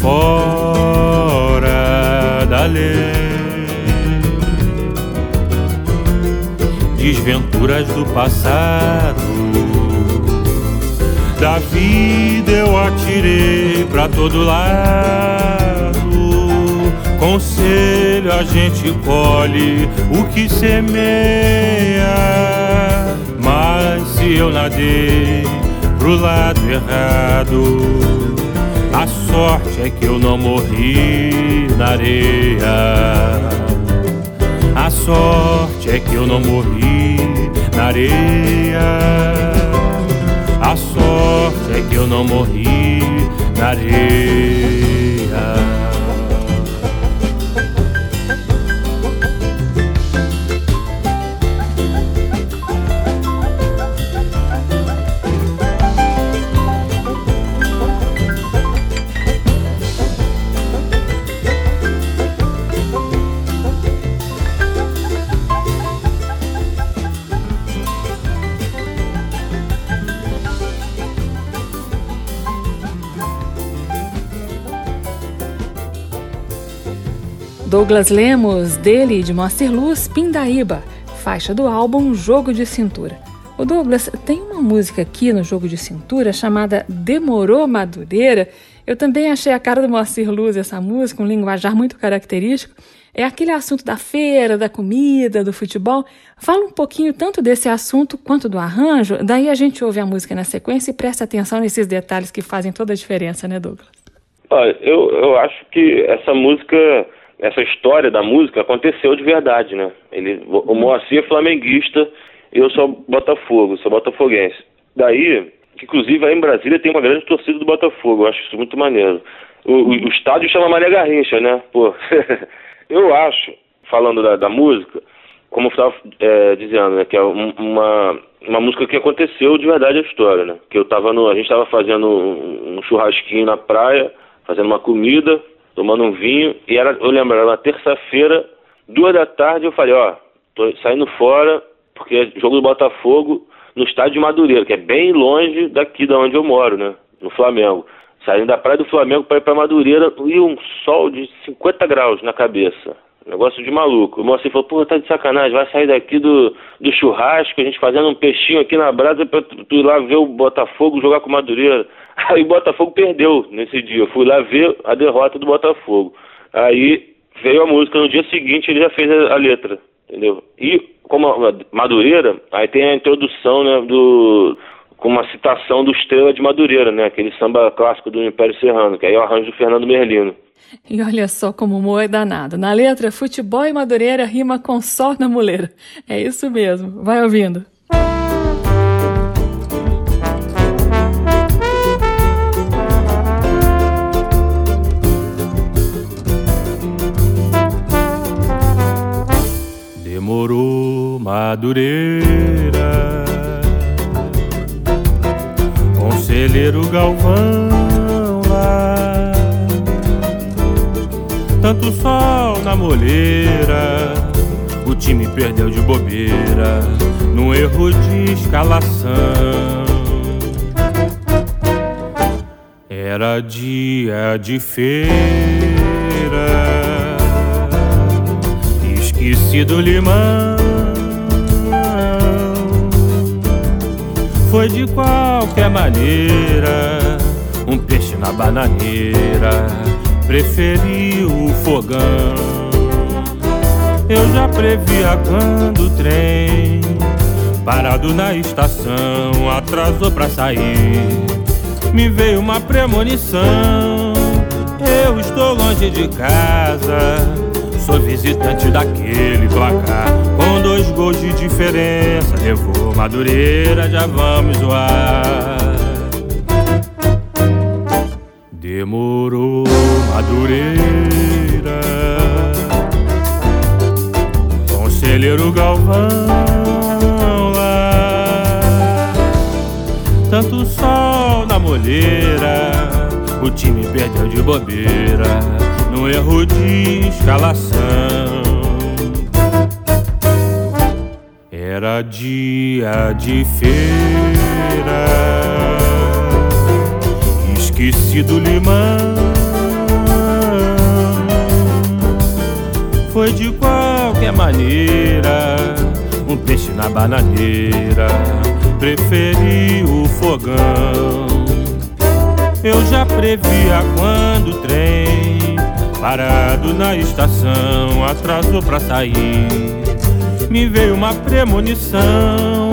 Fora da lei. Desventuras do passado, da vida eu atirei pra todo lado. Conselho a gente colhe o que semeia, mas se eu nadei pro lado errado. A sorte é que eu não morri na areia. A sorte é que eu não morri na areia. A sorte é que eu não morri na areia. Douglas Lemos, dele de Moacir Luz, Pindaíba, faixa do álbum Jogo de Cintura. O Douglas tem uma música aqui no Jogo de Cintura chamada Demorou Madureira. Eu também achei a cara do Moacir Luz essa música, um linguajar muito característico. É aquele assunto da feira, da comida, do futebol. Fala um pouquinho tanto desse assunto quanto do arranjo, daí a gente ouve a música na sequência e presta atenção nesses detalhes que fazem toda a diferença, né, Douglas? Olha, eu, eu acho que essa música essa história da música aconteceu de verdade, né? Ele, o Moacir é flamenguista eu sou Botafogo, sou botafoguense. Daí, inclusive aí em Brasília tem uma grande torcida do Botafogo, eu acho isso muito maneiro. O, o, o estádio chama Maria Garrincha, né? Pô, [laughs] eu acho, falando da, da música, como eu estava é, dizendo, né, que é uma, uma música que aconteceu de verdade a história, né? Que eu tava no, a gente estava fazendo um, um churrasquinho na praia, fazendo uma comida, tomando um vinho, e era, eu lembro, era uma terça-feira, duas da tarde, eu falei, ó, tô saindo fora, porque é jogo do Botafogo no estádio de Madureira, que é bem longe daqui da onde eu moro, né? No Flamengo. Saindo da praia do Flamengo para ir para Madureira e um sol de 50 graus na cabeça. Negócio de maluco. O moço falou, pô, tá de sacanagem, vai sair daqui do, do churrasco, a gente fazendo um peixinho aqui na brasa pra tu, tu ir lá ver o Botafogo jogar com Madureira. Aí o Botafogo perdeu nesse dia. Eu fui lá ver a derrota do Botafogo. Aí veio a música, no dia seguinte ele já fez a, a letra, entendeu? E como Madureira, aí tem a introdução, né, do com uma citação do Estrela de Madureira, né, aquele samba clássico do Império Serrano, que aí é o arranjo do Fernando Merlino. E olha só como o humor é danado. Na letra, futebol e Madureira rima com sol na muleira. É isso mesmo. Vai ouvindo. Madureira. Conselheiro Galvão lá. Tanto sol na moleira O time perdeu de bobeira Num erro de escalação. Era dia de feira esqueci do limão. Foi de qualquer maneira, um peixe na bananeira, preferi o fogão. Eu já previa quando o trem, parado na estação, atrasou pra sair. Me veio uma premonição, eu estou longe de casa Sou visitante daquele placar. Com dois gols de diferença, levou Madureira, já vamos zoar. Demorou Madureira, Conselheiro Galvão lá. Tanto sol na molheira, o time perdeu de bobeira, no erro de escalação. Era dia de feira, esqueci do limão. Foi de qualquer maneira, um peixe na bananeira, preferi o fogão. Eu já previa quando o trem, parado na estação, atrasou pra sair. Me veio uma premonição.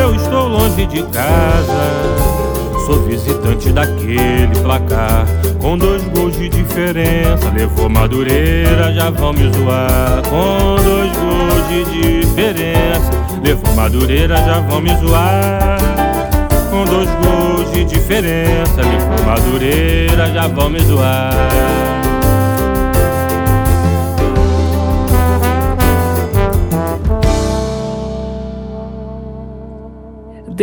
Eu estou longe de casa, sou visitante daquele placar. Com dois gols de diferença, levou Madureira, já vão me zoar. Com dois gols de diferença, levou Madureira, já vão me zoar com dois gols de diferença. Levou Madureira, já vão me zoar.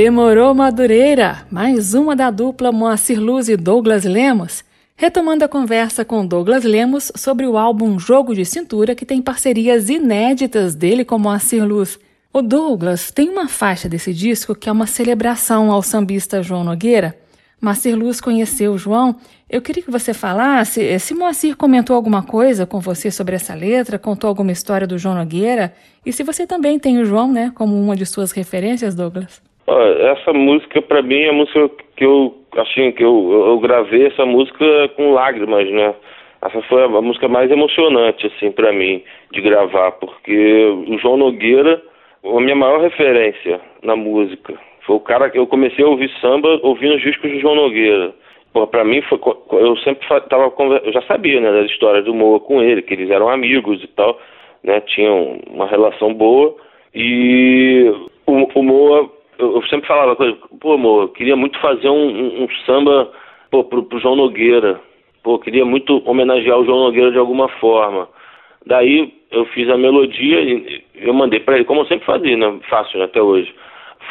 Demorou Madureira, mais uma da dupla Moacir Luz e Douglas Lemos. Retomando a conversa com Douglas Lemos sobre o álbum Jogo de Cintura, que tem parcerias inéditas dele com Moacir Luz. O Douglas tem uma faixa desse disco que é uma celebração ao sambista João Nogueira. Moacir Luz conheceu o João. Eu queria que você falasse eh, se Moacir comentou alguma coisa com você sobre essa letra, contou alguma história do João Nogueira, e se você também tem o João, né, como uma de suas referências, Douglas. Essa música, para mim, é a música que eu assim que eu, eu gravei essa música com lágrimas, né? Essa foi a música mais emocionante, assim, para mim, de gravar, porque o João Nogueira a minha maior referência na música. Foi o cara que eu comecei a ouvir samba ouvindo os discos de João Nogueira. Pô, pra mim, foi, eu sempre tava, eu já sabia, né, das histórias do Moa com ele, que eles eram amigos e tal, né, tinham uma relação boa. E o, o Moa, eu sempre falava pô, Moa, eu queria muito fazer um, um, um samba, pô, pro, pro João Nogueira. Pô, queria muito homenagear o João Nogueira de alguma forma. Daí eu fiz a melodia e eu mandei para ele, como eu sempre fazia, né? Fácil né? até hoje.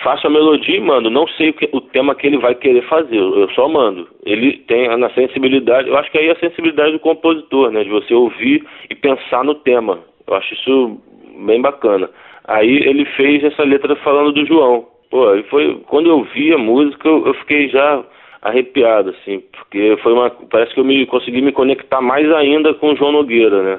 Faço a melodia e mando. Não sei o, que, o tema que ele vai querer fazer, eu só mando. Ele tem na sensibilidade, eu acho que aí é a sensibilidade do compositor, né? De você ouvir e pensar no tema. Eu acho isso bem bacana. Aí ele fez essa letra falando do João. Pô, e foi quando eu vi a música, eu, eu fiquei já arrepiado, assim, porque foi uma. Parece que eu me consegui me conectar mais ainda com o João Nogueira, né?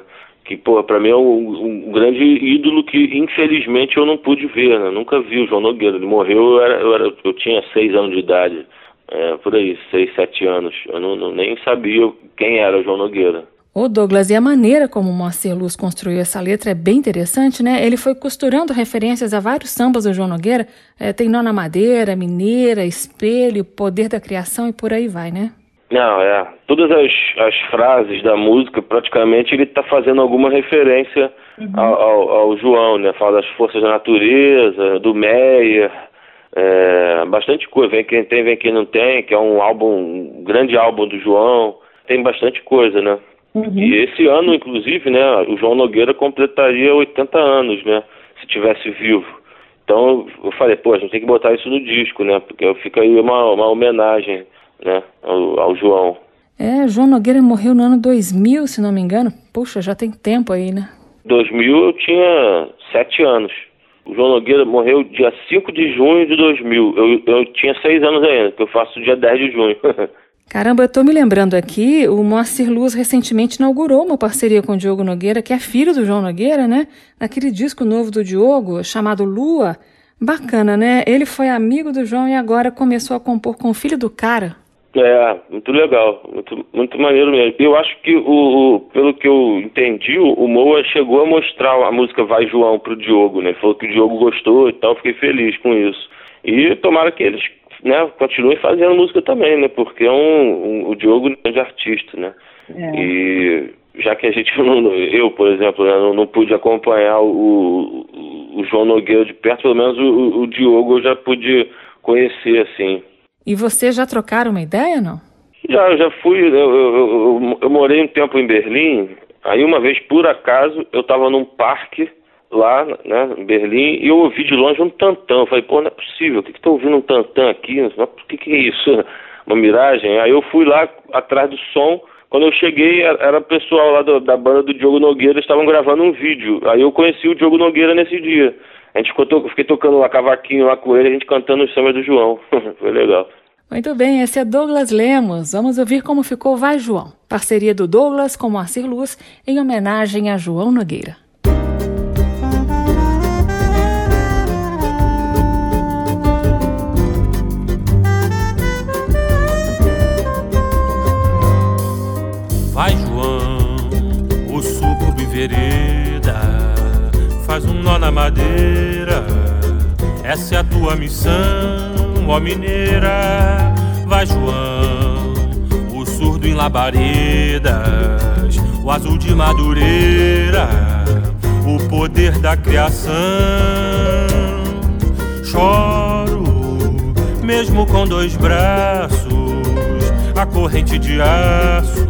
que, pô, pra mim é um, um, grande ídolo que, infelizmente, eu não pude ver, né? Nunca vi o João Nogueira. Ele morreu, eu, era, eu, era, eu tinha seis anos de idade, é, por aí, seis, sete anos. Eu não, não, nem sabia quem era o João Nogueira. Ô Douglas, e a maneira como o Moacir Luz construiu essa letra é bem interessante, né? Ele foi costurando referências a vários sambas do João Nogueira. É, tem Nona Madeira, Mineira, Espelho, Poder da Criação e por aí vai, né? Não, é. Todas as, as frases da música, praticamente, ele está fazendo alguma referência uhum. ao, ao, ao, João, né? Fala das forças da natureza, do Meyer, é, bastante coisa. Vem quem tem, vem quem não tem, que é um álbum, um grande álbum do João. Tem bastante coisa, né? Uhum. E esse ano, inclusive, né, o João Nogueira completaria 80 anos, né? Se tivesse vivo. Então eu falei, pô, a gente tem que botar isso no disco, né? Porque fica aí uma, uma homenagem né, ao, ao João. É, João Nogueira morreu no ano 2000, se não me engano. Puxa, já tem tempo aí, né? 2000 eu tinha sete anos. O João Nogueira morreu dia 5 de junho de 2000. Eu, eu tinha seis anos ainda, que eu faço dia 10 de junho. [laughs] Caramba, eu tô me lembrando aqui, o Moacir Luz recentemente inaugurou uma parceria com o Diogo Nogueira, que é filho do João Nogueira, né? Naquele disco novo do Diogo, chamado Lua. Bacana, né? Ele foi amigo do João e agora começou a compor com o filho do cara. É, muito legal, muito, muito maneiro mesmo. Eu acho que, o, o pelo que eu entendi, o, Moa chegou a mostrar a música Vai João pro Diogo, né? Falou que o Diogo gostou e tal, fiquei feliz com isso. E tomara que eles né, continuem fazendo música também, né? Porque é um, um o Diogo é um grande artista, né? É. E já que a gente [laughs] não, eu, por exemplo, né, não, não, pude acompanhar o, o, João Nogueira de perto, pelo menos o, o Diogo eu já pude conhecer, assim. E você já trocaram uma ideia, não? Já, já fui, eu, eu, eu, eu morei um tempo em Berlim, aí uma vez, por acaso, eu estava num parque lá, né, em Berlim, e eu ouvi de longe um tantão. Eu falei, pô, não é possível, o que que tá ouvindo um tantão aqui? O que que é isso? [laughs] Uma miragem? Aí eu fui lá atrás do som, quando eu cheguei, era o pessoal lá do, da banda do Diogo Nogueira, estavam gravando um vídeo. Aí eu conheci o Diogo Nogueira nesse dia. A gente ficou, fiquei tocando lá cavaquinho lá com ele, a gente cantando os sambas do João. [laughs] Foi legal. Muito bem, esse é Douglas Lemos. Vamos ouvir como ficou Vai João, parceria do Douglas com Moacir Luz, em homenagem a João Nogueira. Nó na madeira. Essa é a tua missão, ó mineira. Vai, João, o surdo em labaredas, o azul de madureira, o poder da criação. Choro, mesmo com dois braços, a corrente de aço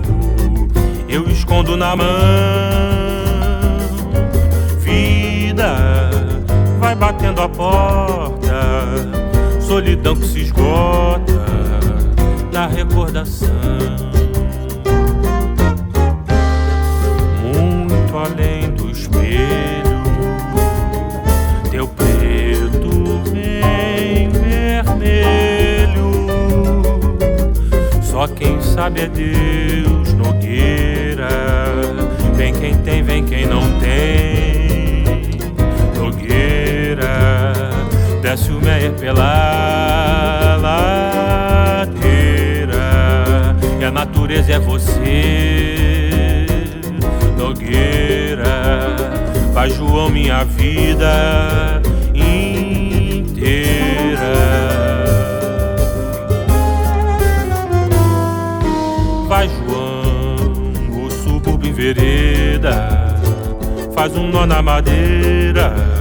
eu escondo na mão batendo a porta, solidão que se esgota na recordação. Muito além do espelho, teu preto vem vermelho. Só quem sabe é Deus Nogueira. Vem quem tem, vem quem não tem. Desce o meia pela ladeira e a natureza é você, Nogueira. Vai, João, minha vida inteira. Vai, João, o subúrbio em vereda faz um nó na madeira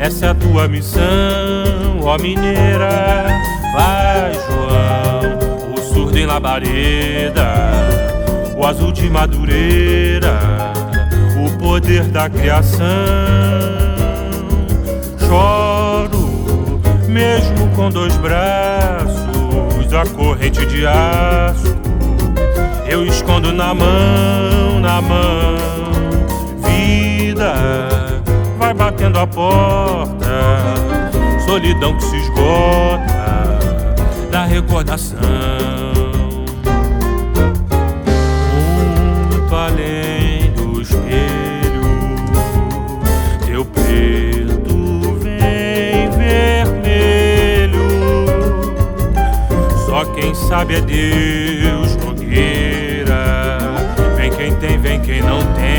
essa é a tua missão, ó mineira. Vai, João, o surdo em labareda, o azul de madureira, o poder da criação. Choro, mesmo com dois braços, a corrente de aço. Eu escondo na mão, na mão, vida batendo a porta, solidão que se esgota da recordação. Muito além do espelho, teu preto vem vermelho. Só quem sabe é Deus Nogueira. Vem quem tem, vem quem não tem.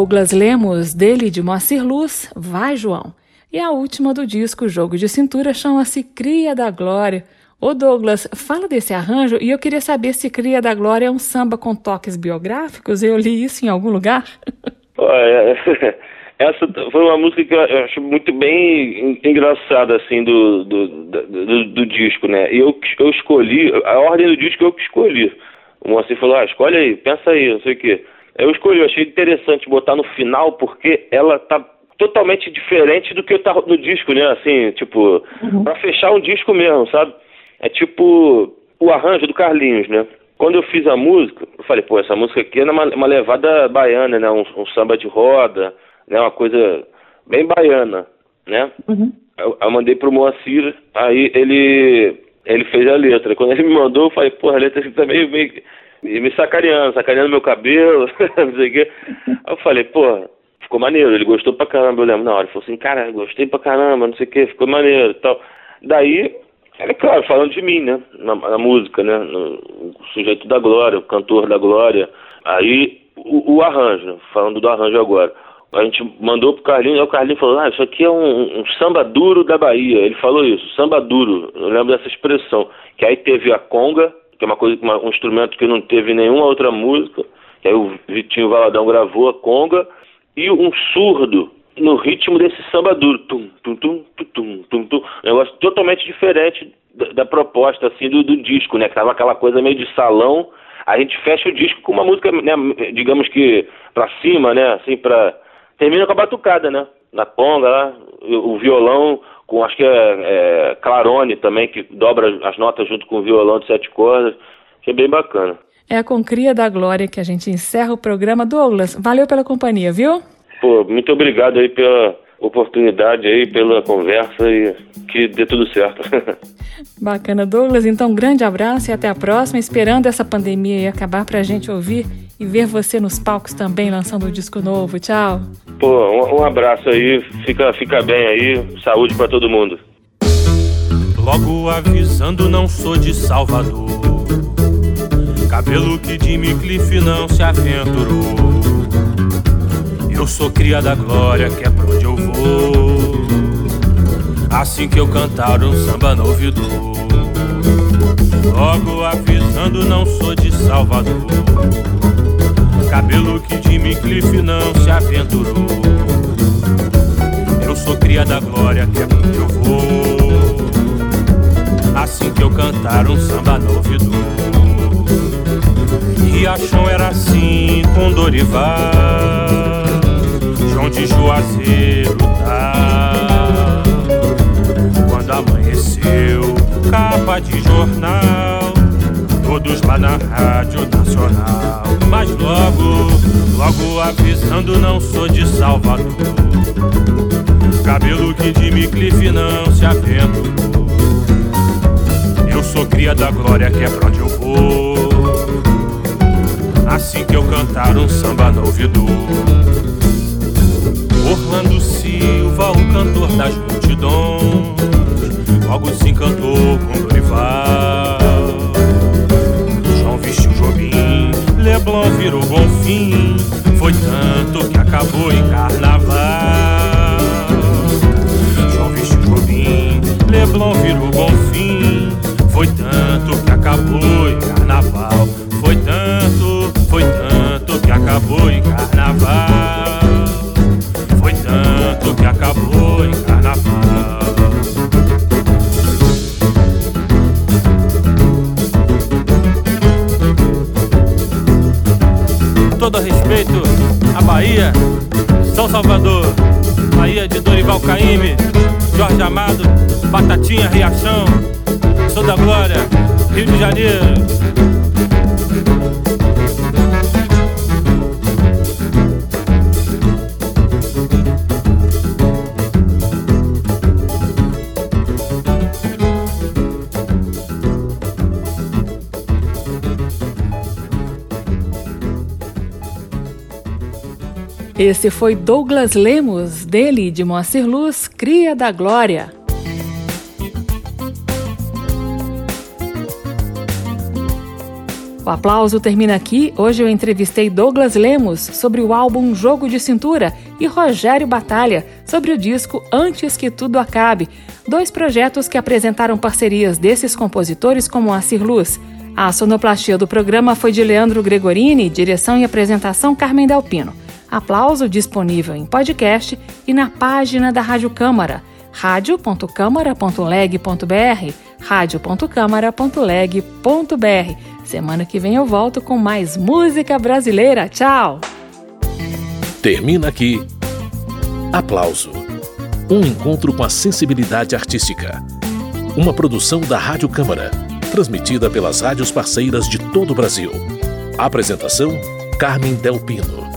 Douglas Lemos, dele de Moacir Luz, Vai João. E a última do disco Jogo de Cintura chama-se Cria da Glória. Ô Douglas, fala desse arranjo e eu queria saber se Cria da Glória é um samba com toques biográficos. Eu li isso em algum lugar? [laughs] Olha, [laughs] essa foi uma música que eu acho muito bem engraçada, assim, do, do, do, do disco, né? Eu, eu escolhi, a ordem do disco eu que escolhi. O Moacir falou, ah, escolhe aí, pensa aí, não sei o quê. Eu escolhi, eu achei interessante botar no final porque ela tá totalmente diferente do que tá no disco, né? Assim, tipo, uhum. para fechar um disco mesmo, sabe? É tipo o arranjo do Carlinhos, né? Quando eu fiz a música, eu falei, pô, essa música aqui é uma, uma levada baiana, né? Um, um, samba de roda, né? Uma coisa bem baiana, né? Uhum. Eu, eu mandei pro Moacir, aí ele ele fez a letra. Quando ele me mandou, eu falei, porra, a letra tá meio, meio me sacaneando, sacaneando meu cabelo, [laughs] não sei o quê. Aí eu falei, porra, ficou maneiro, ele gostou pra caramba, eu lembro na hora. Ele falou assim, cara, gostei pra caramba, não sei o quê, ficou maneiro e tal. Daí, é claro, falando de mim, né? Na, na música, né? No, o sujeito da glória, o cantor da glória. Aí, o, o arranjo, falando do arranjo agora a gente mandou pro Carlinhos, aí o Carlinhos falou, ah, isso aqui é um, um, samba duro da Bahia. Ele falou isso, samba duro, eu lembro dessa expressão. Que aí teve a conga, que é uma coisa, uma, um instrumento que não teve nenhuma outra música, que aí o Vitinho Valadão gravou a conga, e um surdo no ritmo desse samba duro. Tum, tum, tum, tum, tum, tum. Um negócio totalmente diferente da, da proposta, assim, do, do disco, né? Que tava aquela coisa meio de salão, a gente fecha o disco com uma música, né, digamos que pra cima, né? Assim, pra termina com a batucada, né? Na conga lá, o violão com acho que é, é clarone também, que dobra as notas junto com o violão de sete cordas, é bem bacana. É com Cria da Glória que a gente encerra o programa. Douglas, valeu pela companhia, viu? Pô, muito obrigado aí pela oportunidade aí, pela conversa e que dê tudo certo. [laughs] Bacana, Douglas. Então, um grande abraço e até a próxima. Esperando essa pandemia acabar pra gente ouvir e ver você nos palcos também lançando um disco novo. Tchau. Pô, um, abraço aí, fica, fica bem aí, saúde para todo mundo. Logo avisando, não sou de Salvador. Cabelo que Jimmy Cliff não se aventurou. Eu sou cria da glória, que é pra onde eu vou. Assim que eu cantar um samba no ouvido. Logo avisando, não sou de Salvador. Cabelo que Jimmy Cliff não se aventurou. Eu sou cria da glória, que é onde eu vou. Assim que eu cantar um samba no ouvido. Riachão era assim com Dorival, João de Juazeiro tá. Quando amanheceu, capa de jornal todos lá na Rádio Nacional. Mas logo, logo avisando, não sou de Salvador. Cabelo que de Miclife não se aventurou. Eu sou cria da glória, que é pra onde eu vou. Assim que eu cantar um samba no ouvido. Orlando Silva, o cantor das multidões, logo se encantou com Dorival. Leblon virou Bonfim Foi tanto que acabou em carnaval. João vestiu Jobim Leblon virou Bonfim Foi tanto que acabou em carnaval. Foi tanto, foi tanto que acabou em carnaval. Foi tanto que acabou em carnaval Bahia, São Salvador, Bahia de Dorival Caymmi, Jorge Amado, Batatinha, Riachão, Sou da Glória, Rio de Janeiro. Esse foi Douglas Lemos, dele de Moacir Luz, Cria da Glória. O aplauso termina aqui. Hoje eu entrevistei Douglas Lemos sobre o álbum Jogo de Cintura e Rogério Batalha sobre o disco Antes que Tudo Acabe, dois projetos que apresentaram parcerias desses compositores com Moacir Luz. A sonoplastia do programa foi de Leandro Gregorini, direção e apresentação Carmen Delpino. Aplauso disponível em podcast e na página da Rádio Câmara, radio.câmara.leg.br, radio.câmara.leg.br. Semana que vem eu volto com mais música brasileira. Tchau! Termina aqui. Aplauso. Um encontro com a sensibilidade artística. Uma produção da Rádio Câmara, transmitida pelas rádios parceiras de todo o Brasil. Apresentação: Carmen Del Pino.